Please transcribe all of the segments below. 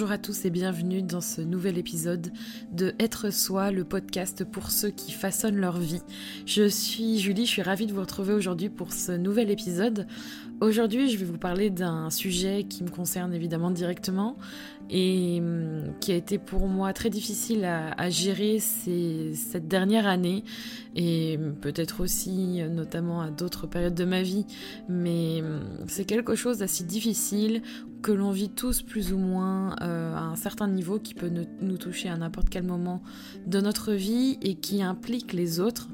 Bonjour à tous et bienvenue dans ce nouvel épisode de Être Soi, le podcast pour ceux qui façonnent leur vie. Je suis Julie, je suis ravie de vous retrouver aujourd'hui pour ce nouvel épisode. Aujourd'hui, je vais vous parler d'un sujet qui me concerne évidemment directement et hum, qui a été pour moi très difficile à, gérer cette dernière année et peut-être aussi notamment à d'autres périodes de ma vie. Mais hum, c'est quelque chose d'assez difficile que l'on vit tous plus ou moins euh, à un certain niveau qui peut nous toucher à n'importe quel moment de notre vie et qui implique les autres.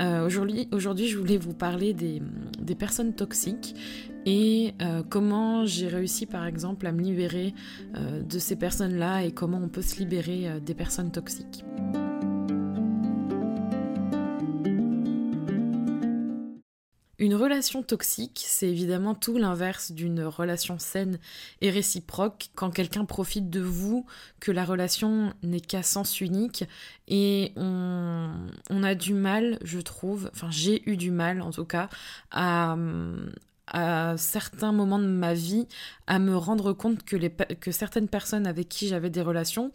Euh, aujourd'hui, je voulais vous parler des, personnes toxiques et euh, comment j'ai réussi par exemple à me libérer de ces personnes-là et comment on peut se libérer des personnes toxiques. Relation toxique, c'est évidemment tout l'inverse d'une relation saine et réciproque, quand quelqu'un profite de vous, que la relation n'est qu'à sens unique, et on, a du mal, je trouve, enfin j'ai eu du mal en tout cas, à, certains moments de ma vie à me rendre compte que certaines personnes avec qui j'avais des relations,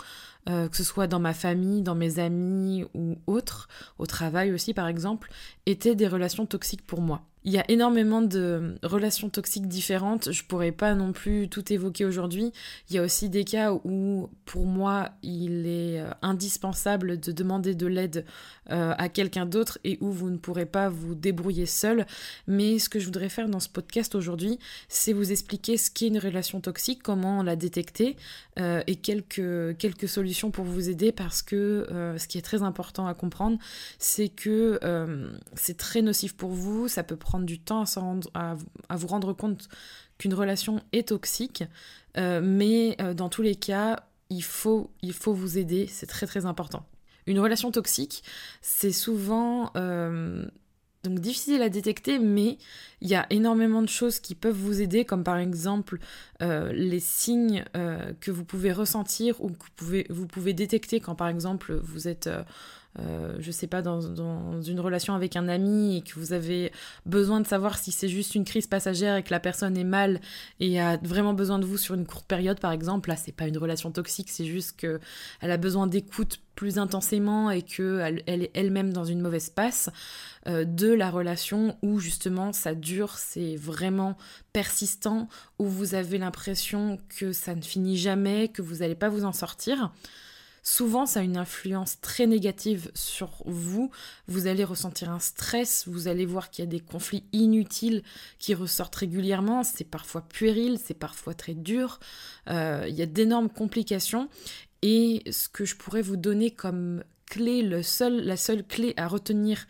euh, que ce soit dans ma famille, dans mes amis ou autres, au travail aussi par exemple, étaient des relations toxiques pour moi. Il y a énormément de relations toxiques différentes, je pourrais pas non plus tout évoquer aujourd'hui. Il y a aussi des cas où pour moi il est euh, indispensable de demander de l'aide euh, à quelqu'un d'autre et où vous ne pourrez pas vous débrouiller seul. Mais ce que je voudrais faire dans ce podcast aujourd'hui, c'est vous expliquer ce qu'est une relation toxique, comment la détecter et quelques, quelques solutions pour vous aider parce que ce qui est très important à comprendre, c'est que c'est très nocif pour vous, ça peut prendre du temps à, vous rendre compte qu'une relation est toxique, euh, mais euh, dans tous les cas, il faut, il faut vous aider, c'est très très important. Une relation toxique, c'est souvent euh, donc difficile à détecter, mais il y a énormément de choses qui peuvent vous aider, comme par exemple les signes que vous pouvez ressentir ou que vous pouvez, vous pouvez détecter quand par exemple vous êtes euh, je sais pas, dans, une relation avec un ami et que vous avez besoin de savoir si c'est juste une crise passagère et que la personne est mal et a vraiment besoin de vous sur une courte période, par exemple, là, c'est pas une relation toxique, c'est juste qu'elle a besoin d'écoute plus intensément et qu'elle elle est elle-même dans une mauvaise passe euh, de la relation où justement ça dure, c'est vraiment persistant, où vous avez l'impression que ça ne finit jamais, que vous n'allez pas vous en sortir souvent ça a une influence très négative sur vous. Vous allez ressentir un stress, vous allez voir qu'il y a des conflits inutiles qui ressortent régulièrement. C'est parfois puéril, c'est parfois très dur. Euh, il y a d'énormes complications. Et ce que je pourrais vous donner comme clé, la seule clé à retenir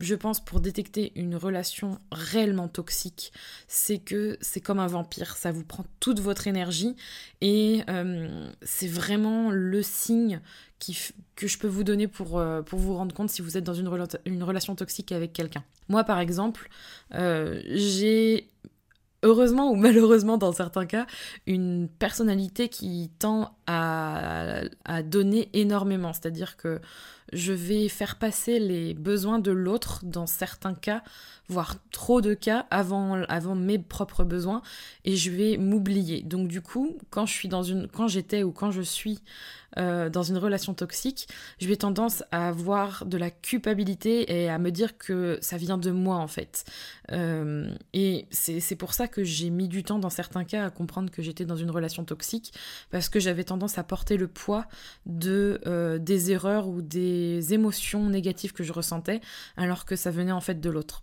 je pense, pour détecter une relation réellement toxique, c'est que c'est comme un vampire, ça vous prend toute votre énergie et euh, c'est vraiment le signe que je peux vous donner pour, euh, pour vous rendre compte si vous êtes dans une, une relation toxique avec quelqu'un. Moi, par exemple, euh, j'ai heureusement ou malheureusement dans certains cas, une personnalité qui tend à, donner énormément. C'est-à-dire que je vais faire passer les besoins de l'autre dans certains cas, voire trop de cas avant, avant mes propres besoins et je vais m'oublier. Donc du coup, quand je suis dans une quand j'étais ou quand je suis euh, dans une relation toxique, je vais tendance à avoir de la culpabilité et à me dire que ça vient de moi en fait. Euh, et c'est pour ça que j'ai mis du temps dans certains cas à comprendre que j'étais dans une relation toxique parce que j'avais tendance à porter le poids de euh, des erreurs ou des émotions négatives que je ressentais alors que ça venait en fait de l'autre.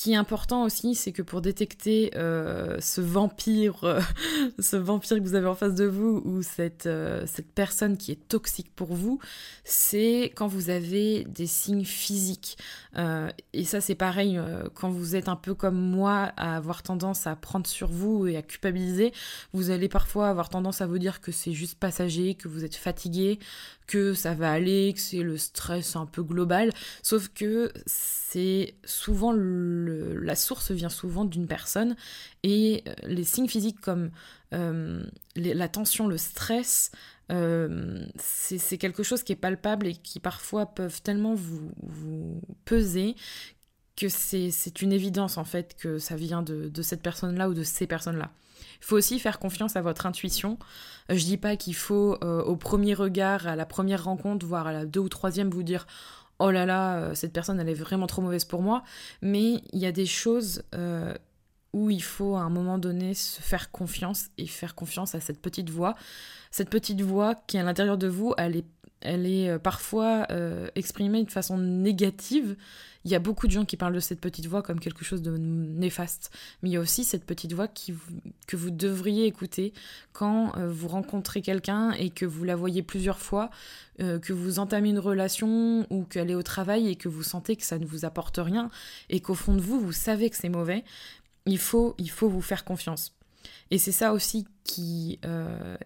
qui est important aussi, c'est que pour détecter euh, ce vampire, euh, ce vampire que vous avez en face de vous, ou cette, euh, cette personne qui est toxique pour vous, c'est quand vous avez des signes physiques. et ça, c'est pareil, quand vous êtes un peu comme moi, à avoir tendance à prendre sur vous et à culpabiliser, vous allez parfois avoir tendance à vous dire que c'est juste passager, que vous êtes fatigué, que ça va aller, que c'est le stress un peu global, sauf que c'est souvent la source vient souvent d'une personne et euh, les signes physiques comme euh, la tension, le stress, euh, c'est quelque chose qui est palpable et qui parfois peuvent tellement vous, peser que c'est une évidence en fait que ça vient de, de cette personne-là ou de ces personnes-là. Il faut aussi faire confiance à votre intuition. Je dis pas qu'il faut au premier regard, à la première rencontre, voire à la deux ou troisième, vous dire oh là là, cette personne elle est vraiment trop mauvaise pour moi. Mais il y a des choses où il faut à un moment donné se faire confiance et faire confiance à cette petite voix. Cette petite voix qui à l'intérieur de vous, elle est, elle est euh, parfois euh, exprimée de façon négative. Il y a beaucoup de gens qui parlent de cette petite voix comme quelque chose de néfaste. Mais il y a aussi cette petite voix qui, que vous devriez écouter quand euh, vous rencontrez quelqu'un et que vous la voyez plusieurs fois, que vous entamez une relation ou qu'elle est au travail et que vous sentez que ça ne vous apporte rien et qu'au fond de vous, vous savez que c'est mauvais il faut, il faut vous faire confiance. Et c'est ça aussi qui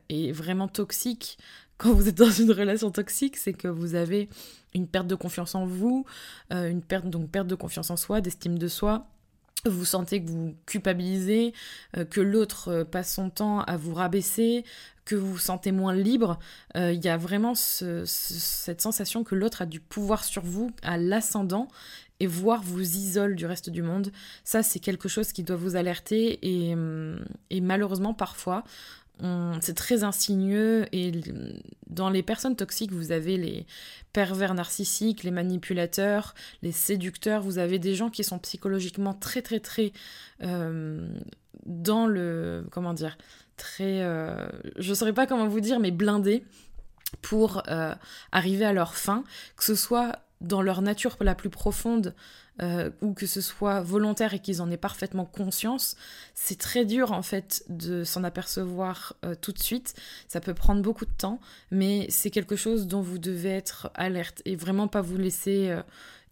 est vraiment toxique quand vous êtes dans une relation toxique, c'est que vous avez une perte de confiance en vous, euh, une perte donc perte de confiance en soi, d'estime de soi. Vous sentez que vous culpabilisez, euh, que l'autre passe son temps à vous rabaisser, que vous vous sentez moins libre. Il y a vraiment cette sensation que l'autre a du pouvoir sur vous, à l'ascendant, et voir vous isole du reste du monde, ça c'est quelque chose qui doit vous alerter et, et malheureusement parfois c'est très insigneux et dans les personnes toxiques vous avez les pervers narcissiques, les manipulateurs, les séducteurs, vous avez des gens qui sont psychologiquement très très très euh, dans le comment dire très euh, je saurais pas comment vous dire mais blindés pour euh, arriver à leur fin, que ce soit dans leur nature la plus profonde, euh, ou que ce soit volontaire et qu'ils en aient parfaitement conscience, c'est très dur en fait de s'en apercevoir euh, tout de suite. Ça peut prendre beaucoup de temps, mais c'est quelque chose dont vous devez être alerte et vraiment pas vous laisser euh,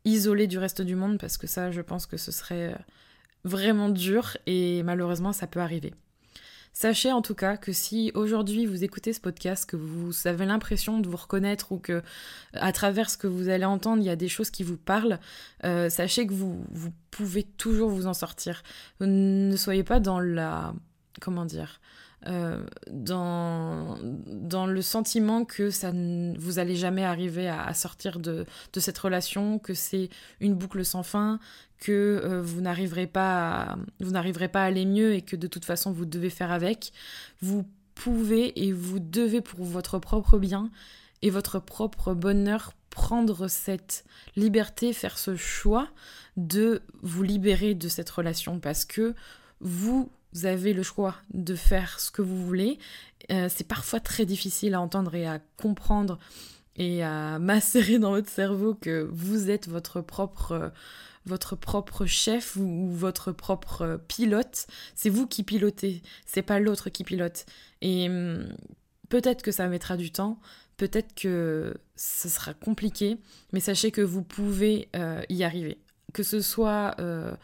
isoler du reste du monde parce que ça, je pense que ce serait vraiment dur et malheureusement ça peut arriver. Sachez en tout cas que si aujourd'hui vous écoutez ce podcast, que vous avez l'impression de vous reconnaître ou que à travers ce que vous allez entendre, il y a des choses qui vous parlent, euh, sachez que vous, vous pouvez toujours vous en sortir. Ne soyez pas dans la... comment dire euh, dans, dans le sentiment que ça vous allez jamais arriver à, sortir de, de, cette relation, que c'est une boucle sans fin, que euh, vous n'arriverez pas vous n'arriverez pas à aller mieux et que de toute façon vous devez faire avec. Vous pouvez et vous devez pour votre propre bien et votre propre bonheur prendre cette liberté, faire ce choix de vous libérer de cette relation parce que vous vous avez le choix de faire ce que vous voulez. Euh, c'est parfois très difficile à entendre et à comprendre et à macérer dans votre cerveau que vous êtes votre propre, votre propre chef ou, votre propre pilote. C'est vous qui pilotez, c'est pas l'autre qui pilote. Et hum, peut-être que ça mettra du temps, peut-être que ce sera compliqué, mais sachez que vous pouvez euh, y arriver. Que ce soit euh,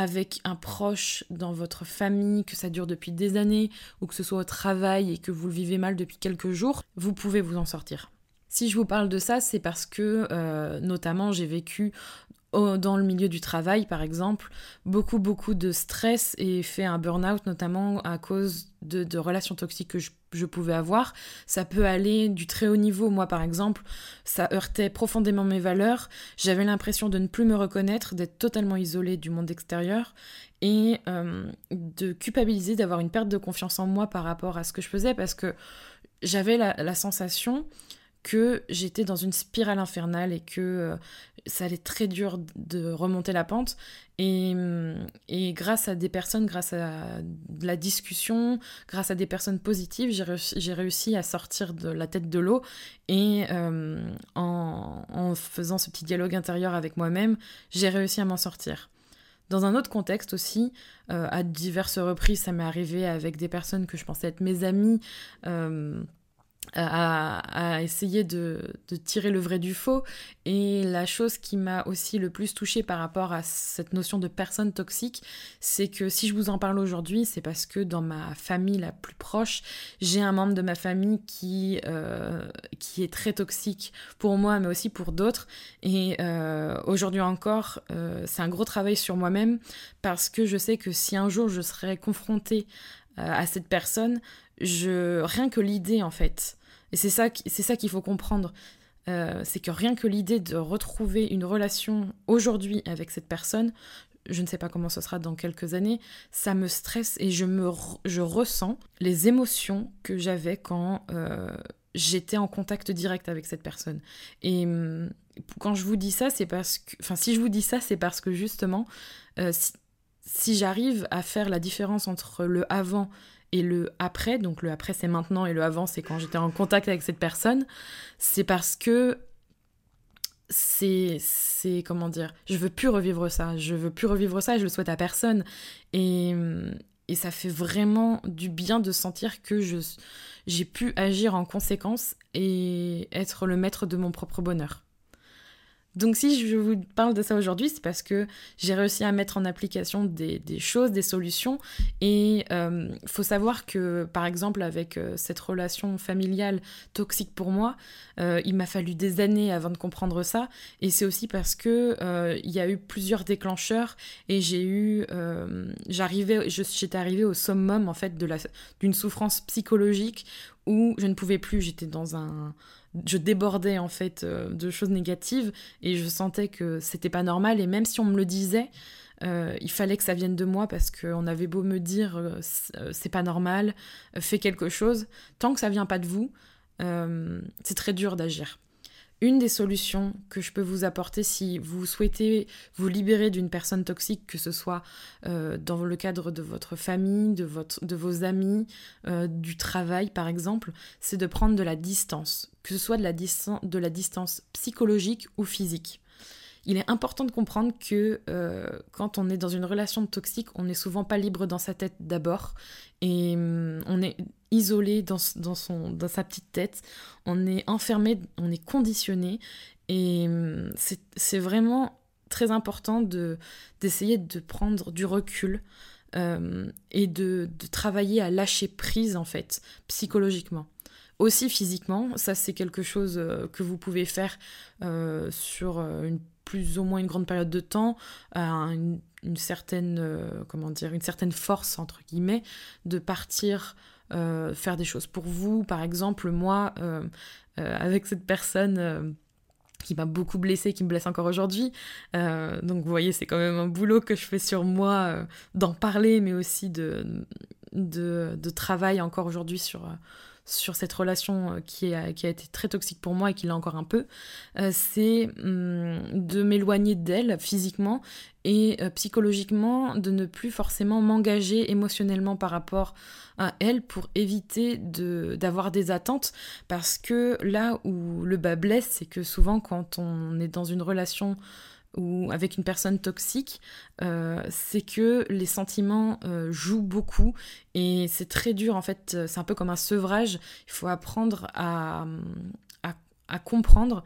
avec un proche dans votre famille, que ça dure depuis des années, ou que ce soit au travail et que vous le vivez mal depuis quelques jours, vous pouvez vous en sortir. Si je vous parle de ça, c'est parce que euh, notamment j'ai vécu dans le milieu du travail, par exemple, beaucoup, beaucoup de stress et fait un burn-out, notamment à cause de, relations toxiques que je, pouvais avoir. Ça peut aller du très haut niveau. Moi, par exemple, ça heurtait profondément mes valeurs. J'avais l'impression de ne plus me reconnaître, d'être totalement isolée du monde extérieur et euh, de culpabiliser, d'avoir une perte de confiance en moi par rapport à ce que je faisais parce que j'avais la sensation que j'étais dans une spirale infernale et que euh, ça allait très dur de remonter la pente. Et, mm, et, grâce à des personnes, grâce à de la discussion, grâce à des personnes positives, j'ai réussi, à sortir de la tête de l'eau. Et euh, en, faisant ce petit dialogue intérieur avec moi-même, j'ai réussi à m'en sortir. Dans un autre contexte aussi, euh, à diverses reprises, ça m'est arrivé avec des personnes que je pensais être mes amis à, essayer de, tirer le vrai du faux. Et la chose qui m'a aussi le plus touchée par rapport à cette notion de personne toxique, c'est que si je vous en parle aujourd'hui, c'est parce que dans ma famille la plus proche, j'ai un membre de ma famille qui, euh, qui est très toxique pour moi, mais aussi pour d'autres. Et euh, aujourd'hui encore, euh, c'est un gros travail sur moi-même parce que je sais que si un jour je serais confrontée à cette personne, je rien que l'idée en fait et c'est ça, c'est ça qu'il faut comprendre. Euh, c'est que rien que l'idée de retrouver une relation aujourd'hui avec cette personne, je ne sais pas comment ce sera dans quelques années, ça me stresse et je, me, je ressens les émotions que j'avais quand euh, j'étais en contact direct avec cette personne. Et hum, quand je vous dis ça, c'est parce que... Enfin, si je vous dis ça, c'est parce que justement, euh, j'arrive à faire la différence entre le avant et le après, donc le après c'est maintenant et le avant c'est quand j'étais en contact avec cette personne, c'est parce que c'est c'est comment dire je veux plus revivre ça je veux plus revivre ça et je le souhaite à personne. Et, et ça fait vraiment du bien de sentir que je j'ai pu agir en conséquence et être le maître de mon propre bonheur donc si je vous parle de ça aujourd'hui, c'est parce que j'ai réussi à mettre en application des, choses, des solutions. Et il euh, faut savoir que, par exemple, avec euh, cette relation familiale toxique pour moi, euh, il m'a fallu des années avant de comprendre ça. Et c'est aussi parce que il y a eu plusieurs déclencheurs et j'ai eu, j'arrivais, j'étais arrivée au summum en fait de la, d'une souffrance psychologique où je ne pouvais plus. J'étais dans un je débordais en fait euh, de choses négatives et je sentais que c'était pas normal. Et même si on me le disait euh, il fallait que ça vienne de moi parce qu'on avait beau me dire euh, c'est pas normal fais quelque chose tant que ça vient pas de vous c'est très dur d'agir une des solutions que je peux vous apporter si vous souhaitez vous libérer d'une personne toxique, que ce soit euh, dans le cadre de votre famille, de, vos amis, euh, du travail par exemple, c'est de prendre de la distance, que ce soit de la, de la distance psychologique ou physique. Il est important de comprendre que euh, quand on est dans une relation toxique, on n'est souvent pas libre dans sa tête d'abord et hum, on est isolé dans, son, dans sa petite tête, on est enfermé, on est conditionné. Et hum, c'est vraiment très important d'essayer de, prendre du recul euh, et de, travailler à lâcher prise en fait psychologiquement. Aussi physiquement ça c'est quelque chose euh, que vous pouvez faire sur une plus ou moins une grande période de temps, une, certaine, euh, comment dire, une certaine force, entre guillemets, de partir euh, faire des choses pour vous. Par exemple, moi, euh, avec cette personne qui m'a beaucoup blessée, qui me blesse encore aujourd'hui. donc vous voyez, c'est quand même un boulot que je fais sur moi, d'en parler, mais aussi de, de, de travail encore aujourd'hui sur, sur cette relation euh, qui a, été très toxique pour moi et qui l'a encore un peu, euh, c'est hum, de m'éloigner d'elle physiquement et euh, psychologiquement, de ne plus forcément m'engager émotionnellement par rapport à elle pour éviter d'avoir des attentes. Parce que là où le bas blesse, c'est que souvent quand on est dans une relation ou avec une personne toxique, euh, c'est que les sentiments euh, jouent beaucoup. Et c'est très dur en fait, c'est un peu comme un sevrage, il faut apprendre à, à, comprendre,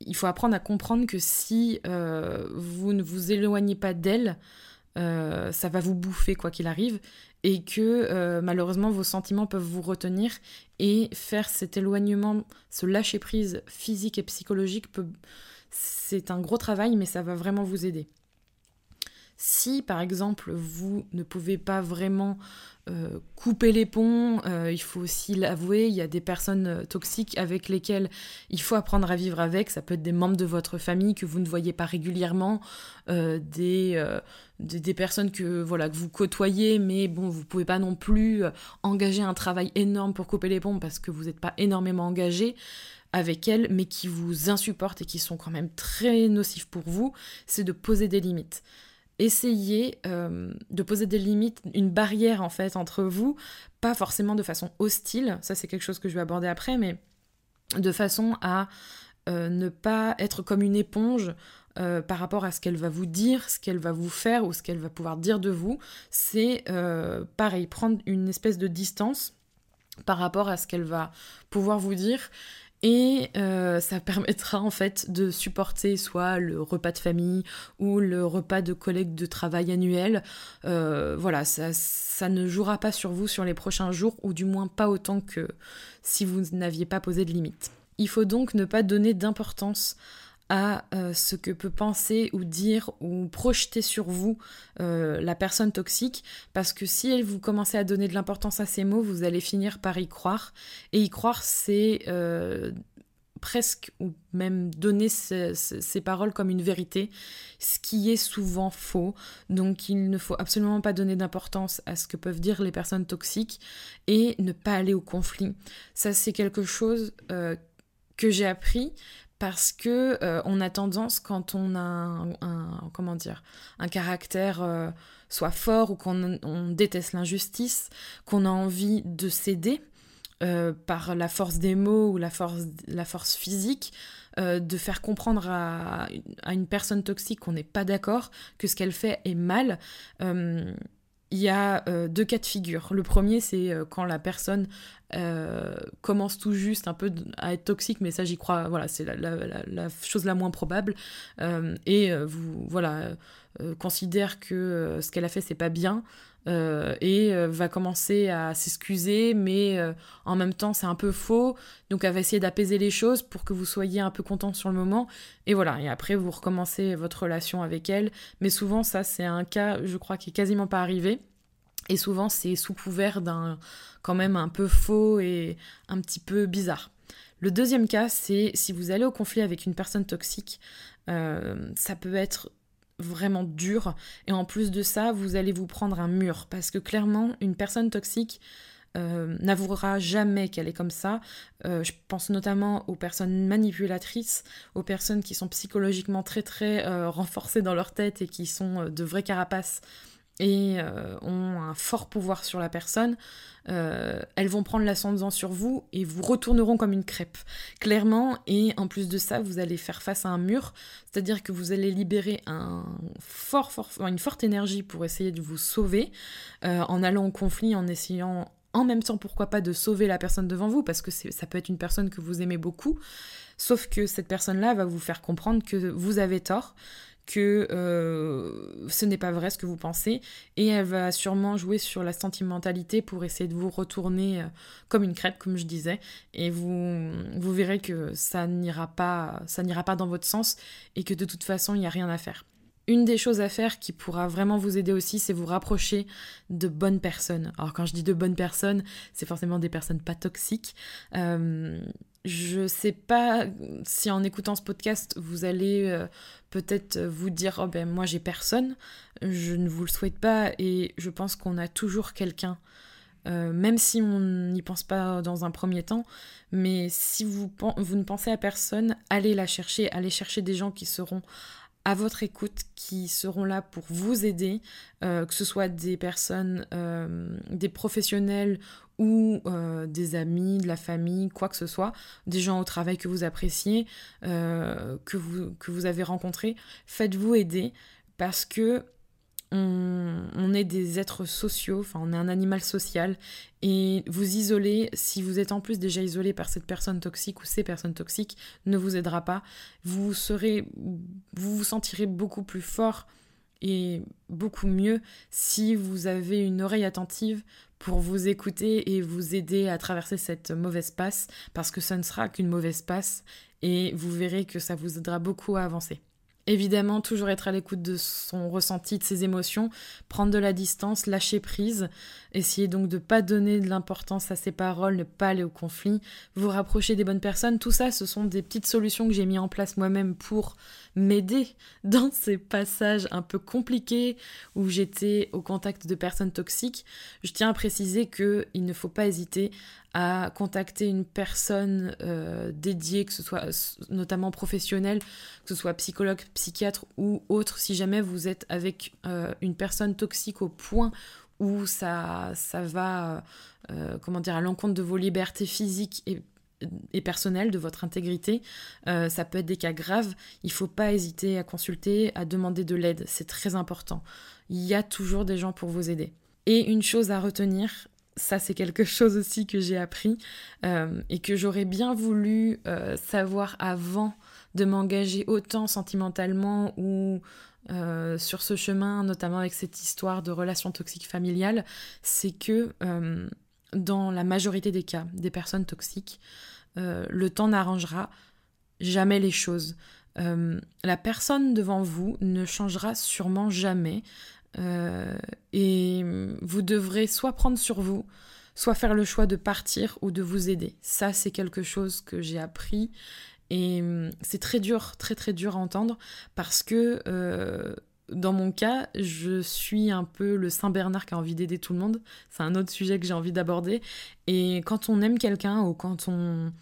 il faut apprendre à comprendre que si euh, vous ne vous éloignez pas d'elle, ça va vous bouffer quoi qu'il arrive. Et que malheureusement vos sentiments peuvent vous retenir. Et faire cet éloignement, ce lâcher prise physique et psychologique peut c'est un gros travail, mais ça va vraiment vous aider. Si par exemple vous ne pouvez pas vraiment euh, couper les ponts, euh, il faut aussi l'avouer, il y a des personnes euh, toxiques avec lesquelles il faut apprendre à vivre avec. Ça peut être des membres de votre famille que vous ne voyez pas régulièrement, des, personnes que que vous côtoyez, mais bon vous pouvez pas non plus engager un travail énorme pour couper les ponts parce que vous n'êtes pas énormément engagé avec elles, mais qui vous insupportent et qui sont quand même très nocifs pour vous, c'est de poser des limites. Essayez euh, de poser des limites, une barrière en fait entre vous, pas forcément de façon hostile, ça c'est quelque chose que je vais aborder après, mais de façon à euh, ne pas être comme une éponge euh, par rapport à ce qu'elle va vous dire, ce qu'elle va vous faire ou ce qu'elle va pouvoir dire de vous. C'est pareil, prendre une espèce de distance par rapport à ce qu'elle va pouvoir vous dire et euh, ça permettra en fait de supporter soit le repas de famille ou le repas de collègues de travail annuel. Euh, voilà, ça, ça ne jouera pas sur vous sur les prochains jours, ou du moins pas autant que si vous n'aviez pas posé de limite. Il faut donc ne pas donner d'importance à euh, ce que peut penser ou dire ou projeter sur vous euh, la personne toxique, parce que si vous commencez à donner de l'importance à ces mots, vous allez finir par y croire. Et y croire, c'est euh, presque ou même donner ces paroles comme une vérité, ce qui est souvent faux. Donc il ne faut absolument pas donner d'importance à ce que peuvent dire les personnes toxiques et ne pas aller au conflit. Ça c'est quelque chose que j'ai appris parce que euh, on a tendance quand on a un, comment dire un caractère euh, soit fort ou qu'on déteste l'injustice, qu'on a envie de céder euh, par la force des mots ou la force, la force physique, de faire comprendre à, une personne toxique qu'on n'est pas d'accord, que ce qu'elle fait est mal. Euh, il y a deux cas de figure. Le premier, c'est quand la personne commence tout juste un peu à être toxique, mais ça j'y crois, voilà, c'est la, chose la moins probable. et vous, voilà, considère que ce qu'elle a fait c'est pas bien, euh, et euh, va commencer à s'excuser, mais euh, en même temps c'est un peu faux, donc elle va essayer d'apaiser les choses pour que vous soyez un peu content sur le moment, et voilà, et après vous recommencez votre relation avec elle, mais souvent ça c'est un cas, je crois, qui est quasiment pas arrivé, et souvent c'est sous couvert d'un quand même un peu faux et un petit peu bizarre. Le deuxième cas, c'est si vous allez au conflit avec une personne toxique, ça peut être vraiment dur. Et en plus de ça, vous allez vous prendre un mur. Parce que clairement, une personne toxique euh, n'avouera jamais qu'elle est comme ça. Euh, je pense notamment aux personnes manipulatrices, aux personnes qui sont psychologiquement très très euh, renforcées dans leur tête et qui sont de vraies carapaces et euh, ont un fort pouvoir sur la personne, euh, elles vont prendre l'ascendant sur vous et vous retourneront comme une crêpe, clairement. Et en plus de ça, vous allez faire face à un mur, c'est-à-dire que vous allez libérer un fort, une forte énergie pour essayer de vous sauver euh, en allant au conflit, en essayant en même temps, pourquoi pas, de sauver la personne devant vous, parce que ça peut être une personne que vous aimez beaucoup, sauf que cette personne-là va vous faire comprendre que vous avez tort, que euh, ce n'est pas vrai ce que vous pensez et elle va sûrement jouer sur la sentimentalité pour essayer de vous retourner euh, comme une crêpe comme je disais et vous vous verrez que ça n'ira pas ça n'ira pas dans votre sens et que de toute façon il n'y a rien à faire. Une des choses à faire qui pourra vraiment vous aider aussi, c'est vous rapprocher de bonnes personnes. Alors quand je dis de bonnes personnes, c'est forcément des personnes pas toxiques. Euh, je sais pas si en écoutant ce podcast, vous allez euh, peut-être vous dire Oh ben moi j'ai personne. Je ne vous le souhaite pas et je pense qu'on a toujours quelqu'un. Euh, même si on n'y pense pas dans un premier temps, mais si vous, vous ne pensez à personne, allez la chercher, allez chercher des gens qui seront à votre écoute, qui seront là pour vous aider, euh, que ce soit des personnes, des professionnels ou euh, des amis, de la famille, quoi que ce soit, des gens au travail que vous appréciez, euh, que, vous, avez rencontrés, faites-vous aider parce que on, est des êtres sociaux, enfin on est un animal social et vous isoler, si vous êtes en plus déjà isolé par cette personne toxique ou ces personnes toxiques, ne vous aidera pas. Vous serez, vous vous sentirez beaucoup plus fort et beaucoup mieux si vous avez une oreille attentive pour vous écouter et vous aider à traverser cette mauvaise passe, parce que ça ne sera qu'une mauvaise passe, et vous verrez que ça vous aidera beaucoup à avancer. Évidemment, toujours être à l'écoute de son ressenti, de ses émotions, prendre de la distance, lâcher prise, essayer donc de ne pas donner de l'importance à ses paroles, ne pas aller au conflit, vous rapprocher des bonnes personnes. Tout ça, ce sont des petites solutions que j'ai mis en place moi-même pour m'aider dans ces passages un peu compliqués où j'étais au contact de personnes toxiques. Je tiens à préciser qu'il ne faut pas hésiter à contacter une personne euh, dédiée, que ce soit notamment professionnelle, que ce soit psychologue, psychiatre ou autre, si jamais vous êtes avec euh, une personne toxique au point où ça, ça va euh, comment dire, à l'encontre de vos libertés physiques et, et personnelles, de votre intégrité. ça peut être des cas graves. Il ne faut pas hésiter à consulter, à demander de l'aide. C'est très important. Il y a toujours des gens pour vous aider. Et une chose à retenir, ça c'est quelque chose aussi que j'ai appris euh, et que j'aurais bien voulu euh, savoir avant de m'engager autant sentimentalement ou euh, sur ce chemin, notamment avec cette histoire de relations toxiques familiales, c'est que dans la majorité des cas des personnes toxiques, le temps n'arrangera jamais les choses. la personne devant vous ne changera sûrement jamais, et vous devrez soit prendre sur vous, soit faire le choix de partir ou de vous aider. Ça, c'est quelque chose que j'ai appris et hum, c'est très dur, très très dur à entendre parce que euh, dans mon cas, je suis un peu le Saint Bernard qui a envie d'aider tout le monde. C'est un autre sujet que j'ai envie d'aborder. Et quand on aime quelqu'un ou quand on,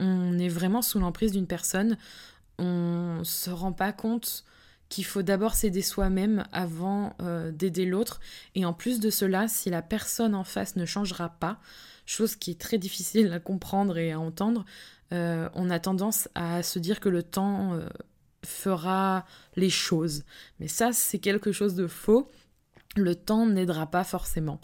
on est vraiment sous l'emprise d'une personne, on se rend pas compte qu'il faut d'abord s'aider soi-même avant euh, d'aider l'autre. Et en plus de cela, si la personne en face ne changera pas, chose qui est très difficile à comprendre et à entendre, euh, on a tendance à se dire que le temps euh, fera les choses. Mais ça, c'est quelque chose de faux. Le temps n'aidera pas forcément.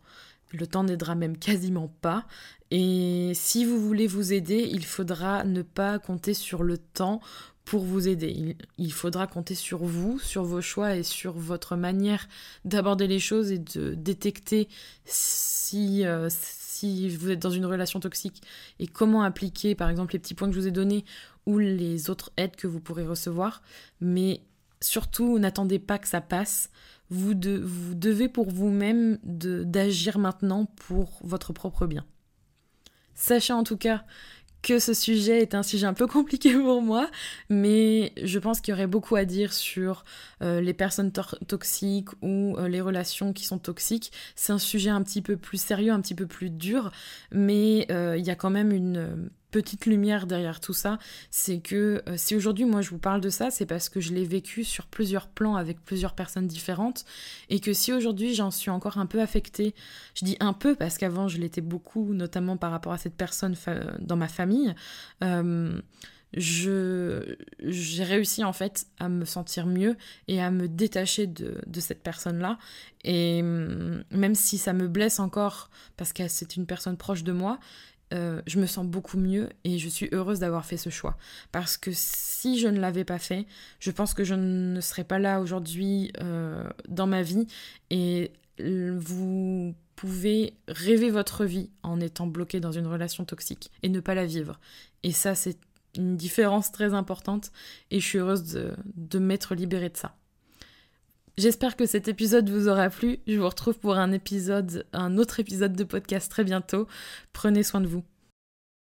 Le temps n'aidera même quasiment pas. Et si vous voulez vous aider, il faudra ne pas compter sur le temps pour vous aider. Il, faudra compter sur vous, sur vos choix et sur votre manière d'aborder les choses et de détecter si, euh, si vous êtes dans une relation toxique et comment appliquer par exemple les petits points que je vous ai donnés ou les autres aides que vous pourrez recevoir. Mais surtout, n'attendez pas que ça passe. Vous, vous devez pour vous-même d'agir maintenant pour votre propre bien. Sachez en tout cas que ce sujet est un sujet un peu compliqué pour moi, mais je pense qu'il y aurait beaucoup à dire sur euh, les personnes toxiques ou euh, les relations qui sont toxiques. C'est un sujet un petit peu plus sérieux, un petit peu plus dur, mais euh, il y a quand même une petite lumière derrière tout ça, c'est que euh, si aujourd'hui moi je vous parle de ça, c'est parce que je l'ai vécu sur plusieurs plans avec plusieurs personnes différentes et que si aujourd'hui j'en suis encore un peu affectée, je dis un peu parce qu'avant je l'étais beaucoup, notamment par rapport à cette personne dans ma famille, euh, je j'ai réussi en fait à me sentir mieux et à me détacher de, de cette personne-là. Et mm, même si ça me blesse encore parce que c'est une personne proche de moi, euh, je me sens beaucoup mieux et je suis heureuse d'avoir fait ce choix. Parce que si je ne l'avais pas fait, je pense que je ne serais pas là aujourd'hui euh, dans ma vie et vous pouvez rêver votre vie en étant bloqué dans une relation toxique et ne pas la vivre. Et ça, c'est une différence très importante et je suis heureuse de, de m'être libérée de ça. J'espère que cet épisode vous aura plu. Je vous retrouve pour un épisode, autre épisode de podcast très bientôt. Prenez soin de vous.